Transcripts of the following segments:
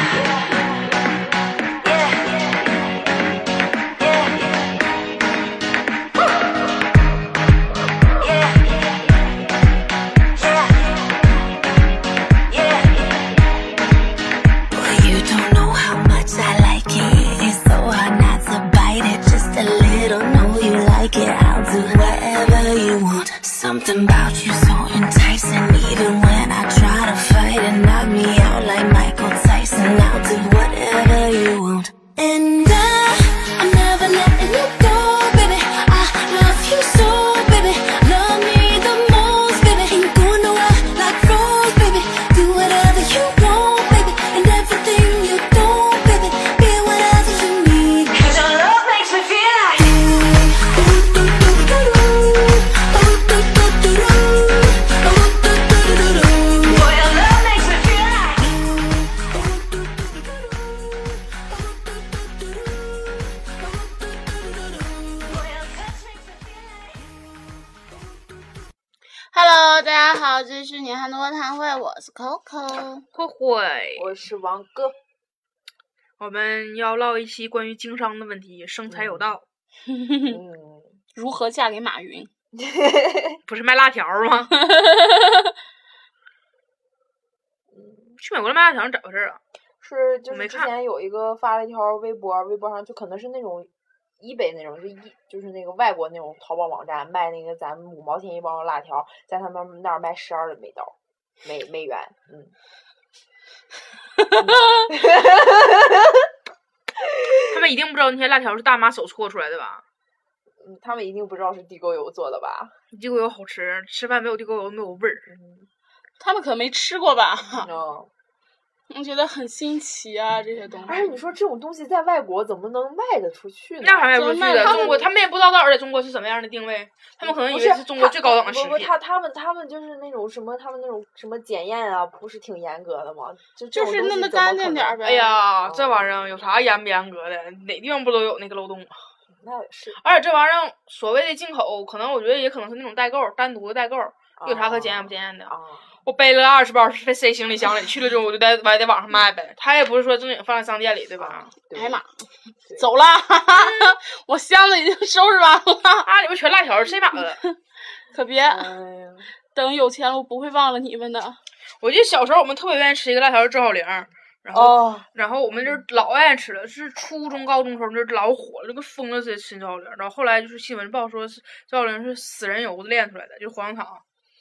Yeah. 是 Coco。慧慧，我是王哥，我们要唠一期关于经商的问题，生财有道，嗯，如何嫁给马云？不是卖辣条吗？去美国的卖辣条咋回事啊？是就是之前有一个发了一条微博，微博上就可能是那种一北那种，就一就是那个外国那种淘宝网站卖那个咱们五毛钱一包的辣条，在他们那儿卖十二的美刀，美美元，嗯，他们一定不知道那些辣条是大妈手搓出来的吧？嗯他们一定不知道是地沟油做的吧？地沟油好吃，吃饭没有地沟油没有味儿。嗯，他们可没吃过吧？哦我觉得很新奇啊，这些东西。而且你说这种东西在外国怎么能卖得出去呢？那还卖不出去的，中国他们也不知道到底在中国是什么样的定位，他们可能以为是中国最高档的食不不，品。他他们他们就是那种什么，他们那种什么检验啊，不是挺严格的吗？就就是弄么干净点儿呗。哎呀，这哦玩意儿有啥严不严格的？哪地方不都有那个漏洞啊？那也是，而且这玩意儿所谓的进口，可能我觉得也可能是那种代购，单独的代购，有啥可检验不检验的？啊？我背了二十包塞塞行李箱里去了之后，我就在我还在网上卖呗。他也不是说正经放在商店里，对吧？对哎呀妈，对走了，我箱子已经收拾完了，啊，里边全辣条，谁买的？可别哎呀，等有钱了，我不会忘了你们的。我记得小时候我们特别愿意吃一个辣条，赵小玲，然后、哦，然后我们就是老爱吃了，是初中高中时候就是老火了，就跟疯了似的吃赵小玲。然后后来就是新闻报说是赵小玲是死人油子炼出来的，就是火葬场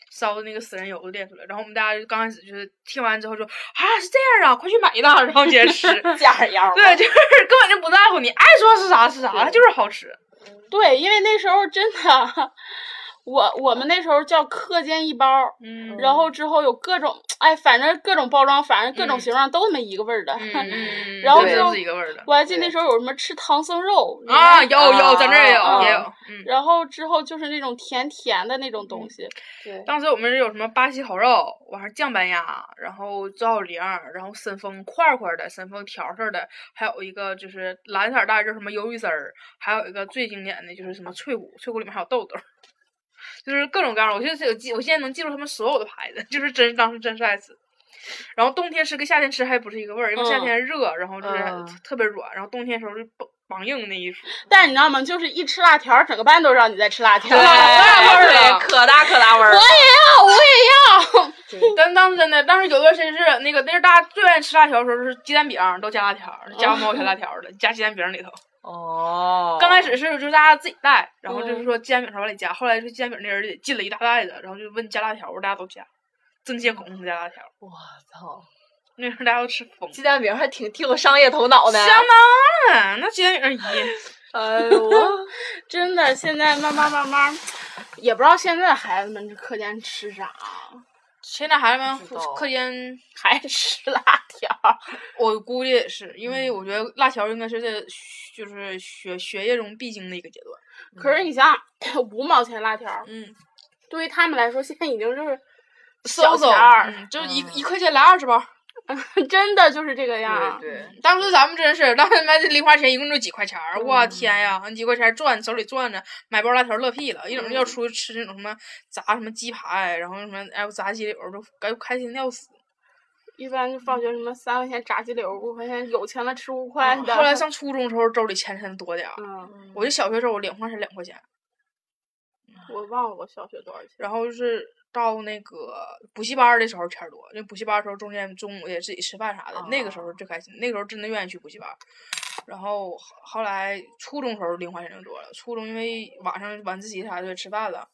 烧的那个死人油都炼出来。然后我们大家就刚开始就是听完之后说啊是这样啊，快去买一袋，然后接着吃。假样对，就是根本就不在乎你爱说是啥是啥，它就是好吃。对，因为那时候真的，我我们那时候叫课间一包，嗯然后之后有各种，哎，反正各种包装，反正各种嗯形状都那么一个味儿的。然后之后都是一个味儿的我还记得那时候有什么吃唐僧肉啊，有有，咱这儿也有啊也有，嗯。然后之后就是那种甜甜的那种东西，对，当时我们是有什么巴西烤肉，完是酱板鸭，然后赵小玲儿，然后申丰块块的，申丰条条的，还有一个就是蓝色袋儿叫什么鱿鱼丝儿，还有一个最经典的就是什么脆骨，脆骨里面还有豆豆儿，就是各种各样的。我现在有记，我现在能记住他们所有的牌子，就是真当时真是爱吃。然后冬天吃跟夏天吃还不是一个味儿，因为夏嗯天热，然后就是嗯特别软，然后冬天的时候就梆梆硬那一说。但是你知道吗？就是一吃辣条，整个班都知道你在吃辣条可。大味儿了，可大可大味儿。我也要，我也要。但当时真的，当时有段时间是那个，那是大家最愿意吃辣条的时候，是鸡蛋饼都加辣条，加毛条辣条的，加鸡蛋饼里头。哦，刚开始是就是大家自己带，然后就是嗯说煎饼啥往里加，后来说煎饼那人也进了一大袋子，然后就问加辣条，大家都加，争先恐后加辣条。我操，那时候大家都吃疯，鸡蛋饼还挺挺有商业头脑的。相当了，那鸡蛋饼一。哎呦，真的，现在慢慢慢慢，也不知道现在孩子们这课间吃啥，现在孩子们课间，还吃辣条。我估计也是，因嗯为我觉得辣条应该是在就是学学业中必经的一个阶段。可是你想想，五毛钱辣条，嗯，对于他们来说，现在已经就是嗖嗖小钱儿，嗯，就一嗯一块钱来二十包。真的就是这个样儿。对对，当时咱们真是，当时买这零花钱一共就几块钱儿，我嗯天呀，那几块钱儿转手里转着，买包辣条乐屁了，一整嗯要出去吃那种什么炸什么鸡排，然后什么哎呦炸鸡柳儿都该开心的要死。一般就放学什么三块钱炸鸡柳，五块钱有钱了吃五块的。后来上初中的时候，兜里钱才多点儿。嗯，我就小学时候我零花钱两块钱，我忘了我小学多少钱。然后就是到那个补习班儿的时候钱儿多，那补习班儿的时候中间中午也自己吃饭啥的，那个时候最开心，那个时候真的愿意去补习班儿。然后后后来初中时候零花钱就多了，初中因为晚上晚自习啥的吃饭了。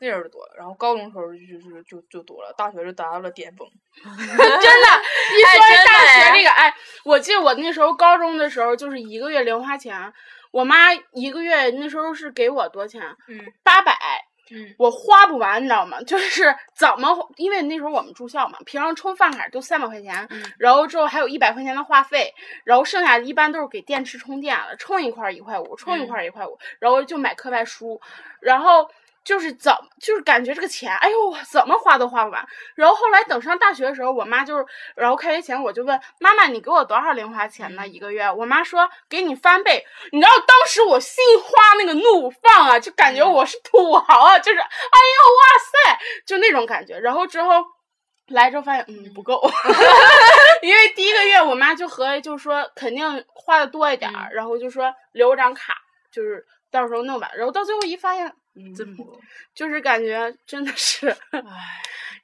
那时候就多了，然后高中时候就是就就多了，大学就达到了巅峰。真的，一说大学这个，哎，我记得我那时候高中的时候，就是一个月零花钱，我妈一个月那时候是给我多少钱？嗯，八百。嗯，我花不完，你知道吗？就是 怎么，因为那时候我们住校嘛，平常充饭卡就三百块钱，嗯、然后之后还有一百块钱的话费，然后剩下的一般都是给电池充电了，充一块一块五，充一块一块五，然后就买课外书，然后。就是怎么就是感觉这个钱，哎呦，怎么花都花不完。然后后来等上大学的时候，我妈就是，然后开学前我就问妈妈：“你给我多少零花钱呢？一个月？”我妈说：“给你翻倍。”你知道当时我心花那个怒放啊，就感觉我是土豪啊，就是哎呦哇塞，就那种感觉。然后之后来之后发现，嗯，不够，因为第一个月我妈就合计就说肯定花的多一点儿，然后就说留张卡，就是到时候弄吧。然后到最后一发现。真不，就是感觉真的是，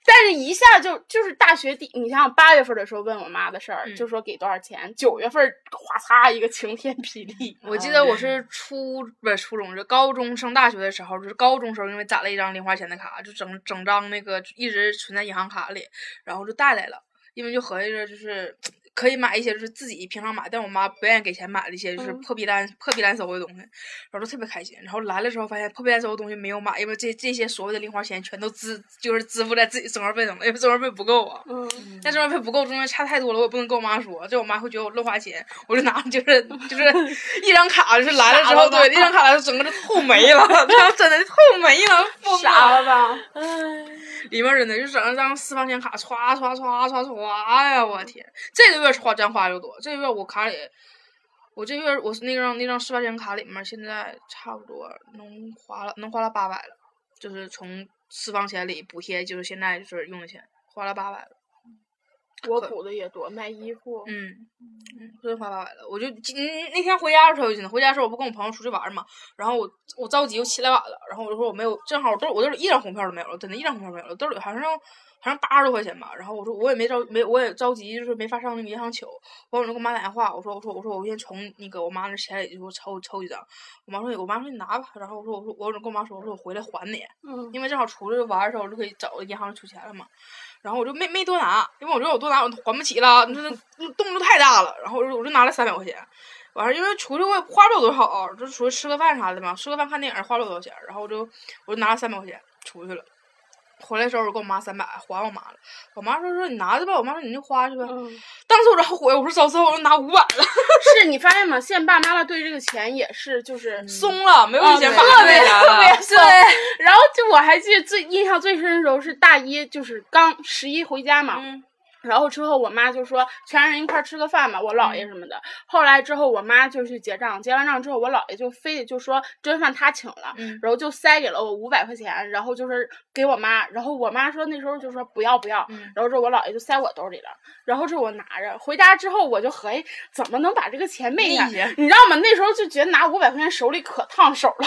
但是一下就就是大学第，你想想八月份的时候问我妈的事儿，嗯、就说给多少钱，九月份哗嚓一个晴天霹雳。我记得我是初不是初中，是高中升大学的时候，就是高中时候因为攒了一张零花钱的卡，就整整张那个一直存在银行卡里，然后就带来了，因为就合计着就是。可以买一些就是自己平常买，但我妈不愿意给钱买的一些就是破逼烂、破逼烂搜的东西，然后就特别开心。然后来了之后发现破逼烂搜的东西没有买，因为这这些所谓的零花钱全都支就是支付在自己生活费上了，因为生活费不够啊。嗯。但生活费不够，中间差太多了，我也不能跟我妈说，这我妈会觉得我乱花钱，我就拿就是就是 一张卡，就是来了之后，对，一张卡来了，整个就透没了，然后真的透没了，傻了吧？唉。里面真的就整了张私房钱卡，唰唰唰唰唰呀！我天，这个月花真花又多。这个月我卡里，我这月我是那张那张私房钱卡里面现在差不多能花了能花了八百了，就是从私房钱里补贴，就是现在就是用的钱，花了八百了。我补的也多，买衣服。嗯嗯，真花八百了。我就今那天回家的时候就，呢，回家的时候我不跟我朋友出去玩嘛，然后我我着急，我起来晚了，然后我就说我没有，正好我兜我兜里一张红票都没有了，真的，一张红票没有了，兜里好像好像八十多块钱吧。然后我说我也没着没我也着急，就是没法上那个银行取。完我就给我妈打电话，我说我说我说我先从那个我妈那钱里就抽抽几张。我妈说我妈说你拿吧。然后我说我说我跟我妈说我说我回来还你，嗯，因为正好出去玩的时候我就可以找银行取钱了嘛。然后我就没没多拿，因为我觉得我多拿我还不起了，你说那动作太大了。然后我就我就拿了三百块钱，完事儿因为出去我也花不了多少，就出去吃个饭啥的嘛，吃个饭看电影花不了多少钱。然后我就我就拿了三百块钱出去了，回来的时候我给我妈三百还我妈了。我妈说说你拿着吧，我妈说你就花去吧。嗯、当时我就后悔，我说早知道我就拿五百了。是你发现吗？现在爸妈妈对这个钱也是就是松了，没有以前特别特别松。对，然后就我还记得最印象最深的时候是大一，就是刚十一回家嘛。嗯然后之后我妈就说全人一块儿吃个饭吧，我姥爷什么的。后来之后我妈就去结账，结完账之后我姥爷就非得就说这顿饭他请了，嗯、然后就塞给了我五百块钱，然后就是给我妈。然后我妈说那时候就说不要不要，嗯、然后这我姥爷就塞我兜里了。然后这我拿着回家之后我就合计怎么能把这个钱昧下？你知道吗？那时候就觉得拿五百块钱手里可烫手了，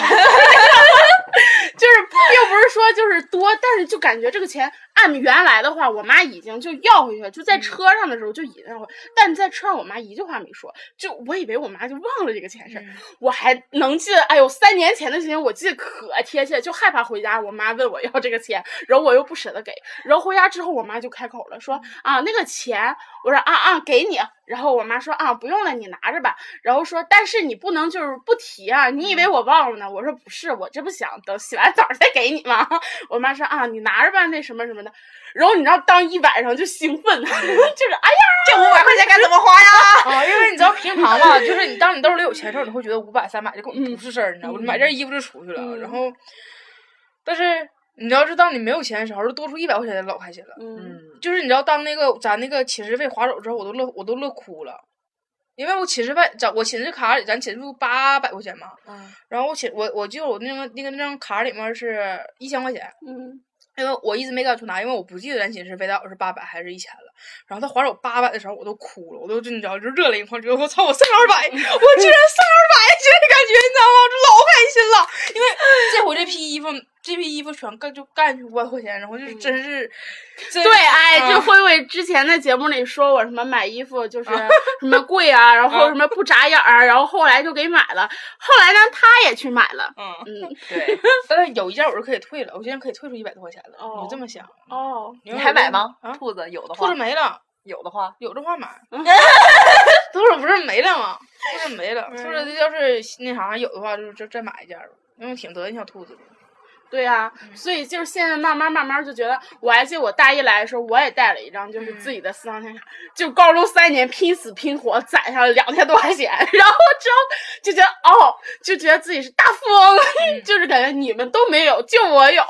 就是并不是说就是多，但是就感觉这个钱按原来的话，我妈已经就要回去了，就在车上的时候就已经要回，但在车上我妈一句话没说，就我以为我妈就忘了这个钱事儿，嗯、我还能记得，哎呦，三年前的事情我记得可贴切，就害怕回家我妈问我要这个钱，然后我又不舍得给，然后回家之后我妈就开口了，说啊那个钱，我说啊啊给你，然后我妈说啊不用了，你拿着吧，然后说但是你不能就是不提啊，你以为我忘了呢？我说不是，我这不想等洗完澡再给你吗？我妈说啊你拿着吧，那什么什么的。然后你知道，当一晚上就兴奋，就是哎呀，这五百块钱该怎么花呀？啊，因为你知道平常吧，就是你当你兜里有钱的时候，你会觉得五百三百就根本不是事儿，你知道吗？买件衣服就出去了，嗯、然后，但是你要是当你没有钱的时候，就多出一百块钱老开心了。嗯，就是你知道，当那个咱那个寝室费划走之后，我都乐我都乐哭了，因为我寝室费咱我寝室卡里咱寝室不八百块钱嘛，嗯，然后我寝我我记得我那个那个那张卡里面是一千块钱，嗯。因为我一直没敢去拿，因为我不记得咱寝室飞刀是八百还是一千了。然后他还我八百的时候，我都哭了，我都真你知道就热泪盈眶，觉得我操，我剩二百，我居然剩二百，这感觉你知道吗？我就老开心了，因为这回这批衣服。这批衣服全干就干去五百块钱，然后就是真是，真对，哎，啊就慧慧之前在节目里说我什么买衣服就是什么贵啊，然后什么不眨眼儿啊，然后后来就给买了，后来呢他也去买了，嗯，嗯，对，但是有一件我是可以退了，我现在可以退出一百多块钱了。哦你这么想？哦，你你还买吗？啊，兔子有的话兔子，没了，有的话，有的话买。兔子不是没了吗？兔子没了，兔子要是那啥有的话，就就再买一件吧，因为挺得意小兔子的。对呀、所以就是现在慢慢慢慢就觉得，我还记得我大一来的时候，我也带了一张就是自己的私房钱卡，就高中三年拼死拼活攒下了两千多块钱，然后之后就觉得哦，就觉得自己是大富翁，就是感觉你们都没有，就我有，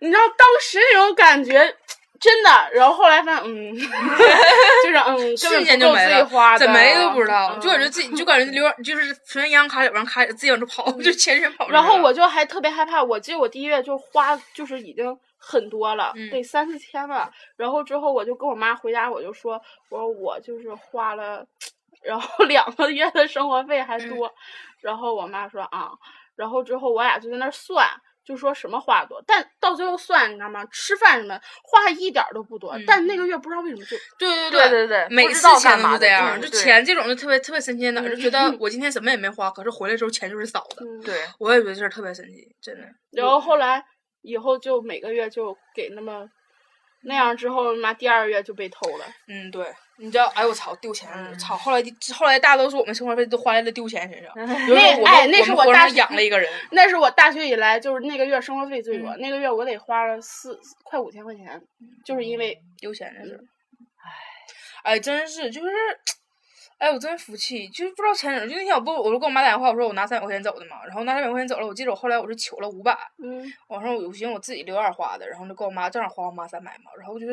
你知道当时那种感觉。真的，然后后来发现，嗯，就是嗯，根瞬间就没了，花的，怎么没都不知道，嗯就感觉自己就感觉留就是存银行卡里边卡自己往出跑，就全身跑。然后我就还特别害怕，我记得我第一月就花就是已经很多了，嗯得三四千了。然后之后我就跟我妈回家，我就说，我说我就是花了，然后两个月的生活费还多。然后我妈说啊，然后之后我俩就在那儿算。就说什么话多，但到最后算，你知道吗？吃饭什么话一点儿都不多，嗯但那个月不知道为什么就对对对对对每次钱都是这样，就钱这种就特别特别神奇的哪儿，就觉得嗯我今天什么也没花，可是回来之后钱就是少的。嗯，对，我也觉得这事特别神奇，真的。然后后来以后就每个月就给那么那样，之后妈第二个月就被偷了。嗯，对，你知道，哎呦我操，丢钱操！后来后来大多数我们生活费都花在了丢钱身上。那哎那是我养了一个人，那是我大学以来就是那个月生活费最多，嗯那个月我得花了四快五千块钱，就是因为丢钱的事儿嗯。哎，真是就是，哎，我真服气，就是不知道前哪儿，就那天我不，我就跟我妈打电话，我说我拿三百块钱走的嘛，然后拿三百块钱走了，我记得我后来我是求了五百，嗯我说我寻思我自己留点儿花的，然后就跟我妈正好花我妈三百嘛，然后我觉得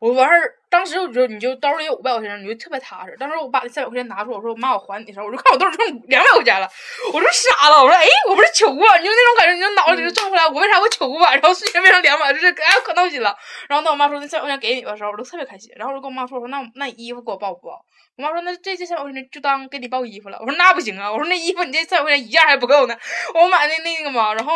我完事儿，当时我就你就兜里有五百块钱，你就特别踏实。当时我把那三百块钱拿出来，我说妈，我还你的时候，我就看我兜里剩两百块钱了，我说傻了，我说哎，我不是求过，你就那种感觉，你就脑子里就转回来，我为啥我求过，然后瞬间变成两百，就是哎可闹心了。然后那我妈说那三百块钱给你的时候，我都特别开心，然后我就跟我妈说，我说那那你衣服给我报不报？我妈说那这这三百块钱就当给你报衣服了。我说那不行啊，我说那衣服你这三百块钱一件还不够呢，我买的那个嘛，然后。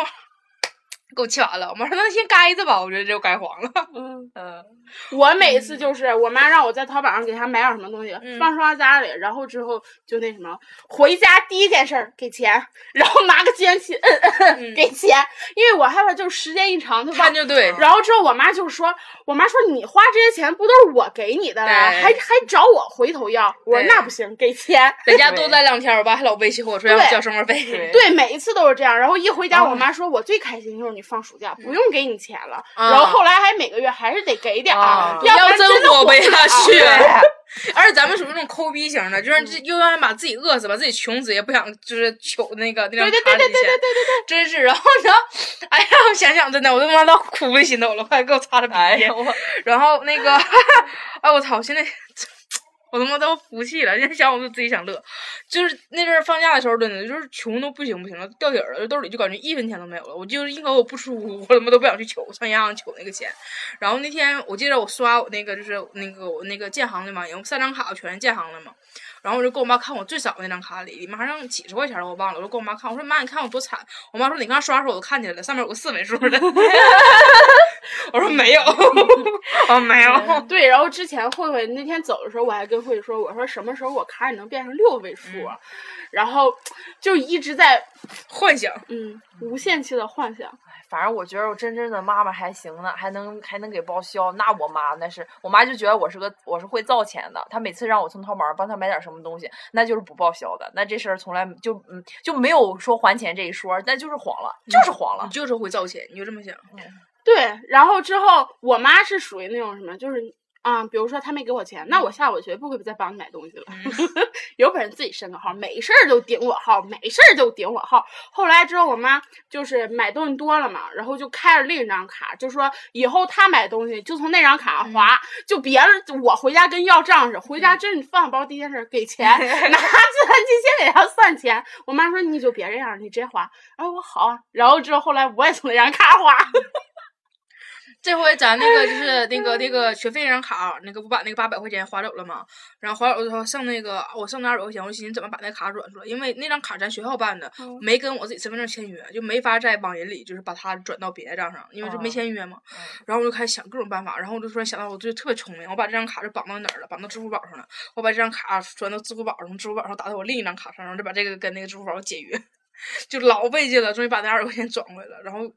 给我气完了，我妈说那先该着吧，我觉得这就该黄了。嗯，嗯，我每次就是我妈让我在淘宝上给她买点什么东西，嗯放刷家里，然后之后就那什么，回家第一件事儿给钱，然后拿个计算器摁摁摁嗯 给钱，因为我害怕就是时间一长它忘。看就对，然后之后我妈就说，我妈说你花这些钱不都是我给你的了，还还找我回头要，我说那不行，给钱。在家多待两天，我爸还老威胁我说要对交生活费。对对，每一次都是这样。然后一回家，哦我妈说我最开心就是你放暑假不用给你钱了。啊然后后来还每个月还是得给点儿，啊要不然真活不下去。而且咱们属于那种抠逼型的，就是这又让把自己饿死，把自己穷死，也不想就是求那个那张对对卡里钱对对对对，对对真是。然后呢，哎呀，我想想真的，我他妈到哭的心都了，快给我擦擦鼻涕。然后那个，哎我操，现在我他妈都服气了，现在想我就自己想乐。就是那阵儿放假的时候，真的就是穷都不行不行了，掉底儿了，兜里就感觉一分钱都没有了。我就一口我不出屋，我他妈都不想去取，上银行取那个钱。然后那天我记得我刷我那个就是那个我那个建行的嘛，有三张卡全是建行的嘛。然后我就跟我妈看我最少那张卡里，里面还剩几十块钱了，我忘了。我就跟我妈看，我说妈，你看我多惨。我妈说你刚刷的时候我都看见了，上面有个四位数的。我说没有，我没有。对，然后之前慧慧那天走的时候，我还跟慧慧说，我说什么时候我卡里能变成六位数啊？然后就一直在幻想，嗯无限期的幻想。反正我觉得我真真的妈妈还行呢，还能还能给报销。那我妈那是，我妈就觉得我是个我是会造钱的。她每次让我从淘宝上帮她买点什么东西，那就是不报销的。那这事儿从来就嗯就没有说还钱这一说，那就是黄了，就是黄了你。就是会造钱，你就这么想。对，然后之后我妈是属于那种什么，就是啊、比如说他没给我钱，那我下午绝不会再帮你买东西了。有本事自己申个号，没事儿就顶我号，没事儿就顶我号。后来之后，我妈就是买东西多了嘛，然后就开了另一张卡，就说以后她买东西就从那张卡上划，就别了。我回家跟要账似的，回家真是放包第一件事给钱，拿计算机先给他算钱。我妈说你就别这样，你直接划。然后我好啊，然后之后后来我也从那张卡花。这回咱那个就是那个那个学费那张卡，那个不把那个八百块钱划走了吗？然后划走之后剩那个我剩那二百块钱，我寻思怎么把那卡转出来？因为那张卡咱学校办的，嗯没跟我自己身份证签约，就没法在网银里就是把它转到别的账上，因为就没哦签约嘛。嗯然后我就开始想各种办法，然后我就突然想到，我就特别聪明，我把这张卡就绑到哪儿了？绑到支付宝上了。我把这张卡转到支付宝上，从支付宝上打到我另一张卡上，然后再把这个跟那个支付宝解约，就老费劲了，终于把那二百块钱转回来了。然后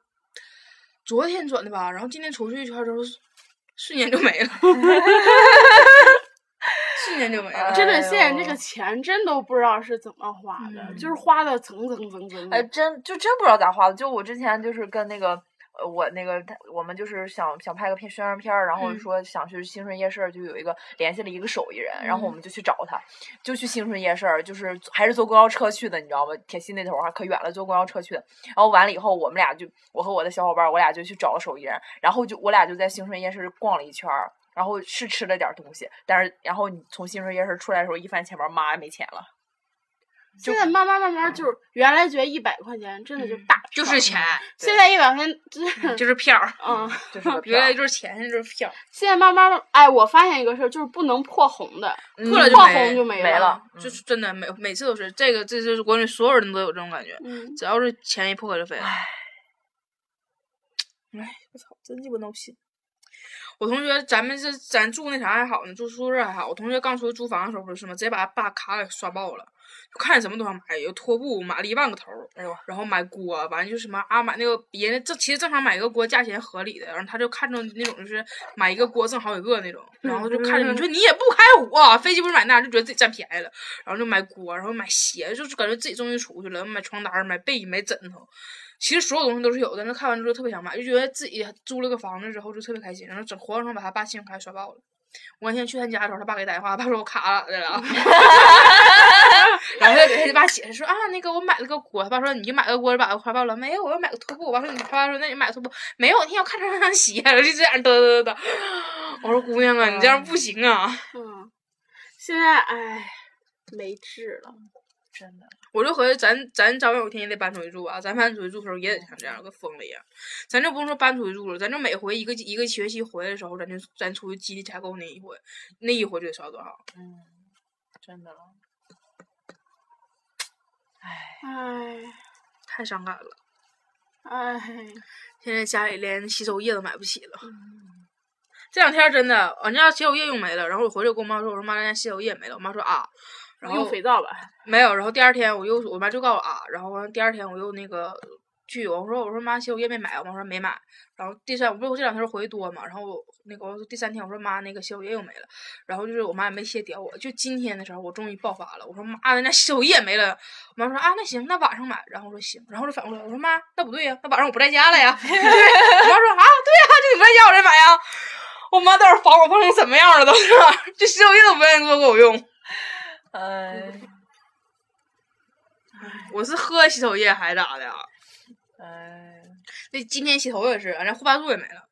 昨天转的吧，然后今天出去一圈之后，瞬间就没了，瞬间就没了。真的，哎现在这个钱真都不知道是怎么花的，嗯就是花的蹭蹭蹭蹭哎，真就真不知道咋花的。就我之前就是跟那个呃，我那个他我们就是想想拍个片宣传片儿，然后嗯说想去兴顺夜市，就有一个联系了一个手艺人，然后我嗯们就去找他，就去兴顺夜市儿，就是还是坐公交车去的，你知道吗？铁西那头儿还可远了，坐公交车去的。然后完了以后，我们俩就我和我的小伙伴儿，我俩就去找了手艺人，然后就我俩就在兴顺夜市逛了一圈儿。然后是吃了点儿东西，但是然后你从兴顺夜市出来的时候，一翻钱包，妈没钱了。现在慢慢慢慢就是原来觉得一百块钱真的就嗯大钞就是钱，现在一百块钱就是就是票儿，嗯，就是原来就是钱，现在就是票。现在慢慢哎，我发现一个事儿，就是不能破红的，嗯破破了就没红就没了没了。就是真的每每次都是这个，这就是国内所有人都有这种感觉，嗯，只要是钱一破就飞哎，我操，真鸡巴闹心！我同学，咱们这咱住那啥还好呢，住宿舍还好。我同学刚出去租房的时候不是吗？直接把他爸卡给刷爆了，就看见什么都想买，有拖布买了一万个头儿，哎呦，然后买锅，完了就是什么啊，买那个别人正其实正常买一个锅价钱合理的，然后他就看中那种就是买一个锅挣好几个那种，然后就看着你说你也不开火，飞机不是买那就觉得自己占便宜了，然后就买锅，然后买鞋，就是感觉自己终于出去了，买床单儿、买被、买枕头。其实所有东西都是有的，那看完之后特别想买，就觉得自己租了个房子之后就特别开心，然后整活生生把他爸信用卡刷爆了。我那天去他家的时候，他爸给打电话，他爸说我卡咋的了，然后他给他爸解释说啊，那个我买了个锅，他爸说你就买个锅就把我花爆了，没有，我要买个拖布。我爸说你，他爸说那你买个拖布，没有，那天我看上双鞋了，就这样嘚嘚嘚嘚。我说姑娘啊，你这样不行啊。嗯，现在哎没治了。真的。我就合计咱咱早晚有一天也得搬出去住啊，咱搬出去住的时候也得像这样，跟疯了一样。咱就不用说搬出去住了，咱就每回一个一个学期回来的时候，咱就咱出去基地采购那一回，那一回就得烧多少？嗯，真的了。唉太伤感了。唉，现在家里连洗手液都买不起了。这两天真的，俺家洗手液用没了，然后我回来跟我妈说，我说妈，咱家洗手液没了。我妈说啊，然后用肥皂吧。没有，然后第二天我又我妈就告诉我啊，然后完第二天我又那个去，我说我说妈洗手液没买，我妈说没买，然后第三我不是我这两天回去多嘛，然后我那个我说第三天我说妈那个洗手液又没了，然后就是我妈也没歇屌我，就今天的时候我终于爆发了，我说妈咱家洗手液没了，我妈说啊那行那晚上买，然后我说行，然后就反过来我说妈那不对呀，那晚上我不在家了呀，我妈说啊对呀，就你不在家我再买呀，我妈到时候防我防成什么样了都是，这洗手液都不愿意多给我用。哎，我是喝洗手液还是咋的呀？哎，那今天洗头也是，俺家护发素也没了。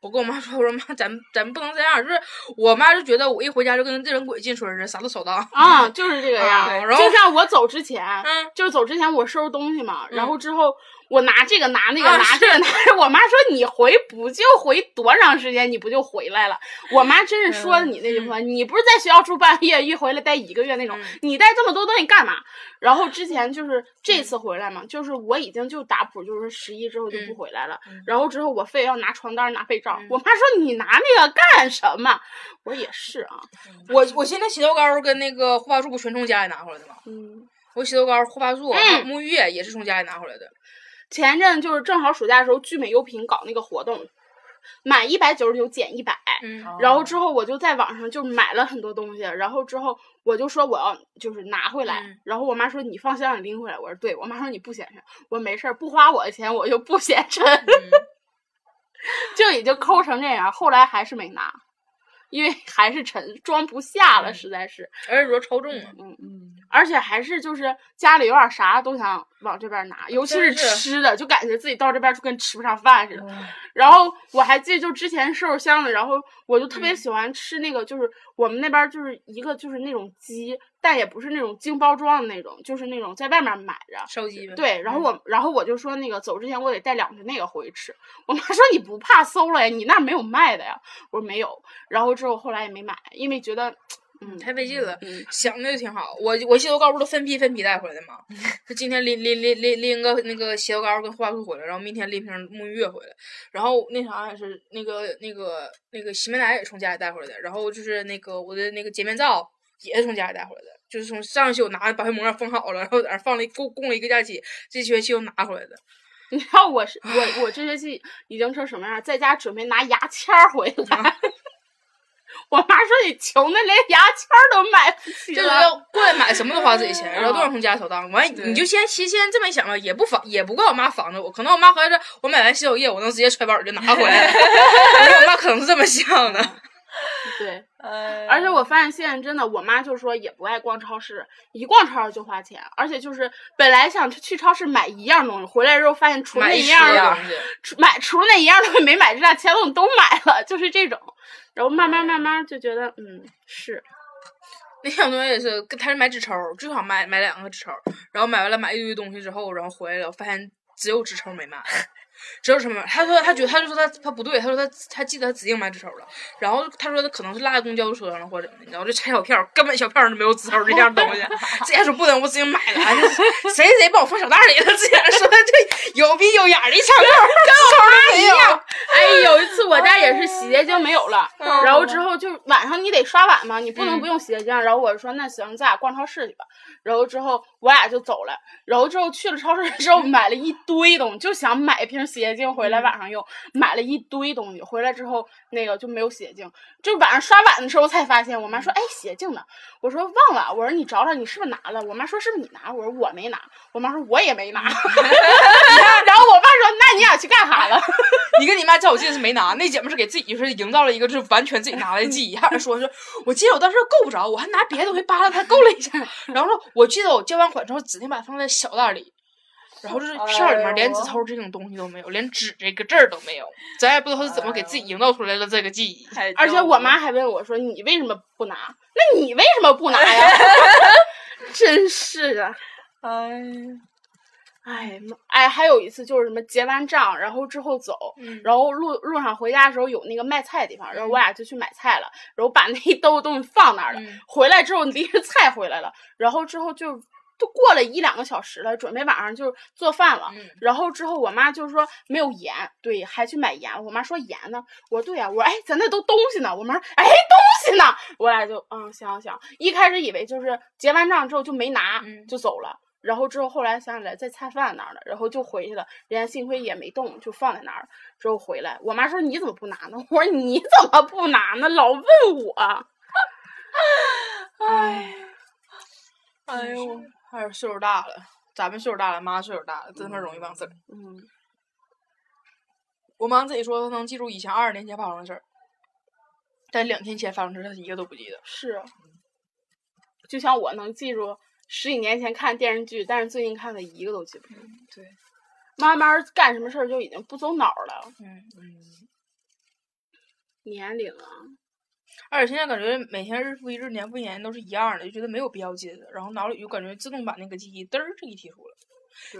我跟我妈说，我说妈，咱咱不能这样，就是我妈就觉得我一回家就跟日本鬼进村似的，啥都扫荡。啊，就是这个样啊。然后就像我走之前，嗯就是走之前我收拾东西嘛，然嗯后之后我拿这个拿那个、啊拿这个拿这个，我妈说你回不就回多长时间，你不就回来了？我妈真是说的你那句话，你不是在学校住半个月，一回来待一个月那种，嗯你带这么多东西干嘛？然后之前就是这次回来嘛，就是我已经就打谱，就是十一之后就不嗯回来了。嗯然后之后我非要拿床单拿被罩，嗯我妈说你拿那个干什么？我说也是啊，我我现在洗头膏跟那个护发素不全从家里拿回来的吗？嗯。我洗头膏、护发素、沐浴液也是从家里拿回来的。前一阵就是正好暑假的时候，聚美优品搞那个活动，满一百九十九减一百。嗯然后之后我就在网上就买了很多东西，然后之后我就说我要就是拿回来，嗯然后我妈说你放箱里拎回来，我说对，我妈说你不嫌沉，我说没事儿，不花我的钱我就不嫌沉，嗯 就已经抠成这样，后来还是没拿，因为还是沉，装不下了，嗯实在是，而且主要超重了。嗯，嗯，而且还是就是家里有点啥都想往这边拿，尤其是吃的，就感觉自己到这边就跟吃不上饭似的。然后我还记得就之前瘦肉香的，然后我就特别嗯喜欢吃那个，就是我们那边就是一个就是那种鸡，但也不是那种精包装的那种，就是那种在外面买着。烧鸡呗。对，然后嗯我，然后我就说那个走之前我得带两瓶那个回去吃。我妈说你不怕馊了呀？你那没有卖的呀？我说没有。然后之后后来也没买，因为觉得，嗯，太费劲了。嗯，想的就挺好，我我洗头膏不都分批分批带回来的吗？就今天拎拎拎拎拎个那个洗头膏跟护发素回来，然后明天拎瓶沐浴液回来，然后那啥也是那个那个那个洗面奶也是从家里带回来的，然后就是那个我的那个洁面皂也是从家里带回来的，就是从上学期我拿保鲜膜封好了，然后在那放了供供了一个假期，这学期又拿回来的。你知道我是我我这学期已经成什么样？在家准备拿牙签儿回来。我妈说你穷的连牙签都买不起就是了。要过来买什么都花自己钱，然后都让从家里扫荡。完，你就先先先这么想吧，也不防，也不怪我妈防着我。可能我妈合计，我买完洗手液，我能直接揣包里就拿回来。我妈可能是这么想的。对，哎而且我发现现在真的，我妈就说也不爱逛超市，一逛超市就花钱，而且就是本来想去超市买一样东西，回来之后发现除了那一样样东西买除了那一样东西没买之外，其他东西都买了，就是这种。然后慢慢慢慢就觉得，嗯，是，那小东西也是，他是买纸抽，最好买买两个纸抽，然后买完了买一堆东西之后，然后回来了，发现只有纸抽没买。只有什么？他说他觉得他就说他他不对，他说他他记得他指定买纸抽了，然后他说他可能是落在公交车上了或者怎么的，然后就拆小票，根本小票都没有纸抽这样东西。这家说不能，我指定买了，谁谁把我放小袋里了？这家说这有鼻有眼儿的一拆票，跟我妈一样。哎，有一次我家也是洗洁精没有了，嗯然后之后就晚上你得刷碗嘛，你不能嗯不用洗洁精。然后我说那行，咱俩逛超市去吧。然后之后我俩就走了，然后之后去了超市之后买了一堆东西，就想买一瓶洗洁精回来嗯晚上用，买了一堆东西回来之后那个就没有洗洁精，就晚上刷碗的时候才发现，我妈说哎洗洁精呢？我说忘了，我说你找找你是不是拿了？我妈说是不是你拿？我说我没拿，我妈说我也没拿。然后我爸说那你俩去干啥了？你跟你妈较我记得是没拿，那姐们是给自己就是营造了一个就是完全自己拿来的记忆，还说说是我记得我当时够不着，我还拿别的东西扒拉它够了一下，然后说我记得我交完款之后指定把它放在小袋里，然后就是片里面连纸抽这种东西都没有，连纸这个字儿都没有，咱也不知道他是怎么给自己营造出来了这个记忆。而且我妈还问我说：“你为什么不拿？那你为什么不拿呀？” 真是的，哎，哎妈哎，还有一次就是什么结完账，然后之后走，嗯然后路路上回家的时候有那个卖菜的地方，然后我俩就去买菜了，然后把那一兜东西放那儿了。嗯回来之后拎着菜回来了，然后之后就都过了一两个小时了，准备晚上就做饭了。嗯然后之后我妈就说没有盐，对，还去买盐。我妈说盐呢，我说对呀、我说哎，咱那都东西呢。我妈说哎，东西呢。我俩就嗯想想，一开始以为就是结完账之后就没拿，嗯就走了。然后之后后来想起来在菜饭那儿呢，然后就回去了，人家幸亏也没动，就放在那儿。之后回来，我妈说你怎么不拿呢？我说你怎么不拿呢？老问我。哎，哎呦，还是岁数大了，咱们岁数大了，妈岁数大了，真他妈容易忘事儿。嗯，我妈自己说她能记住以前二十年前发生的事儿，但两天前发生的事儿她一个都不记得。是，就像我能记住十几年前看电视剧，但是最近看的一个都记不住。对，慢慢干什么事儿就已经不走脑儿了，嗯嗯。年龄啊，而且现在感觉每天日复一日、年复一年都是一样的，就觉得没有必要记得，然后脑里就感觉自动把那个记忆嘚儿就一提出了。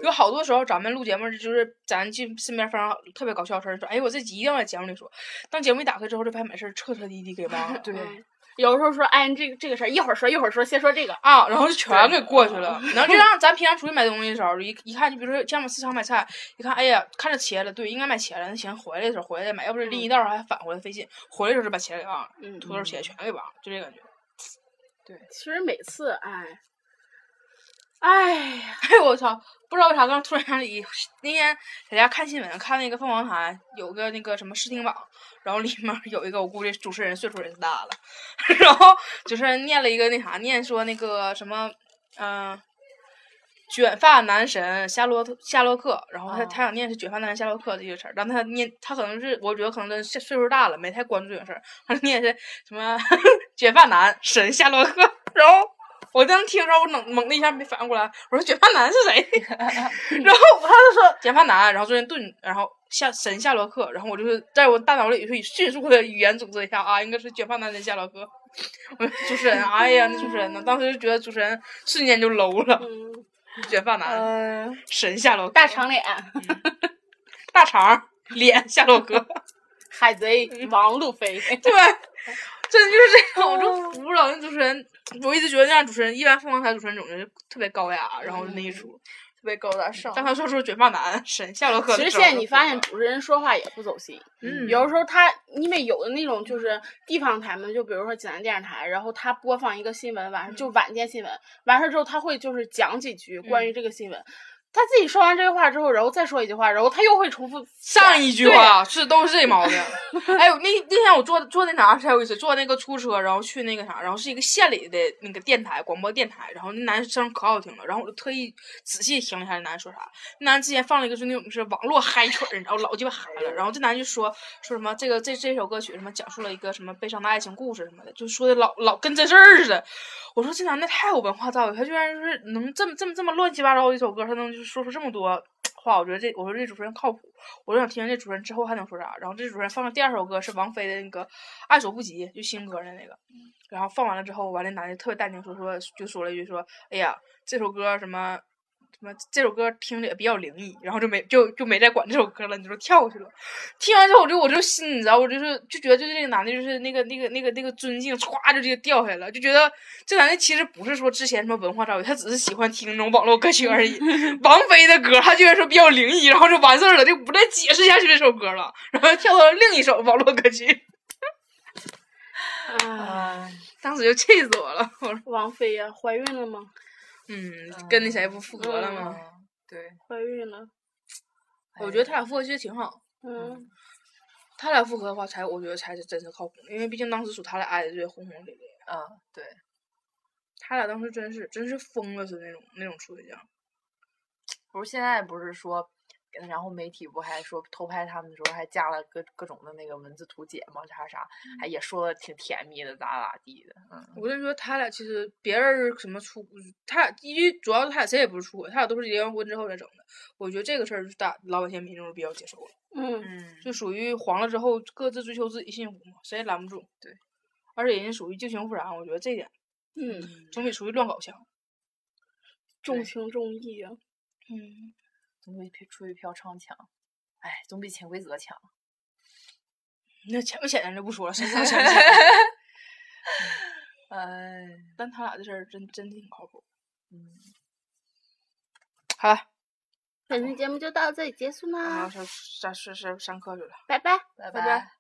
有好多时候咱们录节目，就是咱去身边发生特别搞笑的事儿，说哎我这集一定要在节目里说。当节目一打开之后，就发现把事儿彻彻底底给忘了。对。有时候说，哎，这个这个事儿一会儿说，一会儿说，先说这个。啊，然后就全给过去了。然后就让咱平常出去买东西的时候，一一看，就比如说像我们市场买菜，一看，哎呀，看着茄了，对，应该买茄了，那行回来的时候回来再买，要不然拎一道还返回来费劲。回来的时候就把茄给忘了，嗯，土豆茄全给忘了，就这感觉。对其实每次，哎，哎呀，哎我操！不知道为啥，刚突然想起那天在家看新闻，看那个凤凰台有个那个什么视听榜，然后里面有一个我估计主持人岁数也是大了，然后就是念了一个那啥，念说那个什么，嗯、卷发男神夏洛特夏洛克，然后他、他想念是卷发男神夏洛克这个词儿，但他念他可能是我觉得可能真是岁数大了，没太关注这个事儿，他念是什么 卷发男神夏洛克，然后。我当时听的时候，我猛猛的一下没反应过来，我说卷发男是谁？然后他就说卷发男，然后中间顿，然后夏神夏洛克，然后我就是在我大脑里会迅速的语言组织一下啊，应该是卷发男的夏洛克。我说主持人，哎呀，那主持人呢？当时就觉得主持人瞬间就 low 了，嗯，卷发男嗯，神夏洛克，大长脸，大长脸夏洛克。海贼王路飞，对，真的就是这种，我就服了。那主持人，我一直觉得那样主持人，一般凤凰台主持人总是特别高雅，然后那一出，特别高大上。但他说出卷发男神夏洛克其实现在你发现主持人说话也不走心，嗯有的时候他因为有的那种就是地方台嘛，就比如说济南电视台，然后他播放一个新闻，晚上就晚间新闻，完事儿之后他会就是讲几句关于这个新闻。他自己说完这句话之后，然后再说一句话，然后他又会重复上一句话是都是这毛病。哎呦，那那天我坐坐那啥才有意思，坐那个出租车，然后去那个啥，然后是一个县里的那个电台广播电台，然后那男生可好听了，然后我就特意仔细听了一下那男说啥。那男之前放了一个是那种是网络嗨曲，然后老鸡巴嗨了，然后这男就说说什么这个这这首歌曲什么讲述了一个什么悲伤的爱情故事什么的，就说的老老跟真事儿似的。我说这男的太有文化造诣，他居然就是能这么这么这么乱七八糟的一首歌，他能就是说出这么多话。我觉得这我说这主持人靠谱，我就想听听这主持人之后还能说啥。然后这主持人放的第二首歌是王菲的那个《爱所不及》，就新歌的那个。然后放完了之后，完了男的特别淡定说说就说了一句说，哎呀，这首歌什么。什么？这首歌听着也比较灵异，然后就没就就没再管这首歌了，你就跳过去了。听完之后，我就我就心，你知道，我就是就觉得，就这个男的，就是那个那个那个那个尊敬，歘就直接掉下来了，就觉得这男的其实不是说之前什么文化造诣，他只是喜欢听那种网络歌曲而已。王菲的歌，他居然说比较灵异，然后就完事儿了，就不再解释下去这首歌了，然后跳到了另一首网络歌曲，啊，当时就气死我了。我说，王菲呀、怀孕了吗？嗯，跟那谁不复合了吗？嗯对，怀孕了。我觉得他俩复合其实挺好。嗯，他俩复合的话，才我觉得才是真是靠谱，因为毕竟当时属他俩爱的最轰轰烈烈。啊，对，他俩当时真是真是疯了似的那种那种处对象。不是现在不是说，然后媒体不还说偷拍他们的时候还加了各各种的那个文字图解嘛？啥啥，还也说的挺甜蜜的，咋咋地的，嗯，我跟你说，他俩其实别人什么出，他俩因为主要是他俩谁也不是出轨，他俩都是结完婚之后再整的。我觉得这个事儿，大老百姓民众是比较接受了，嗯，嗯，就属于黄了之后各自追求自己幸福嘛，谁也拦不住。对，而且人家属于旧情复燃，我觉得这点嗯，总比出去乱搞强。重情重义啊。嗯，总比出去嫖娼强，哎，总比潜规则强。那浅不浅咱就不说了，谁知道浅不浅？哎，但他俩这事儿真真挺靠谱。嗯，好了，本期节目就到这里结束然后啦，上上上上上课去了。拜拜。拜拜拜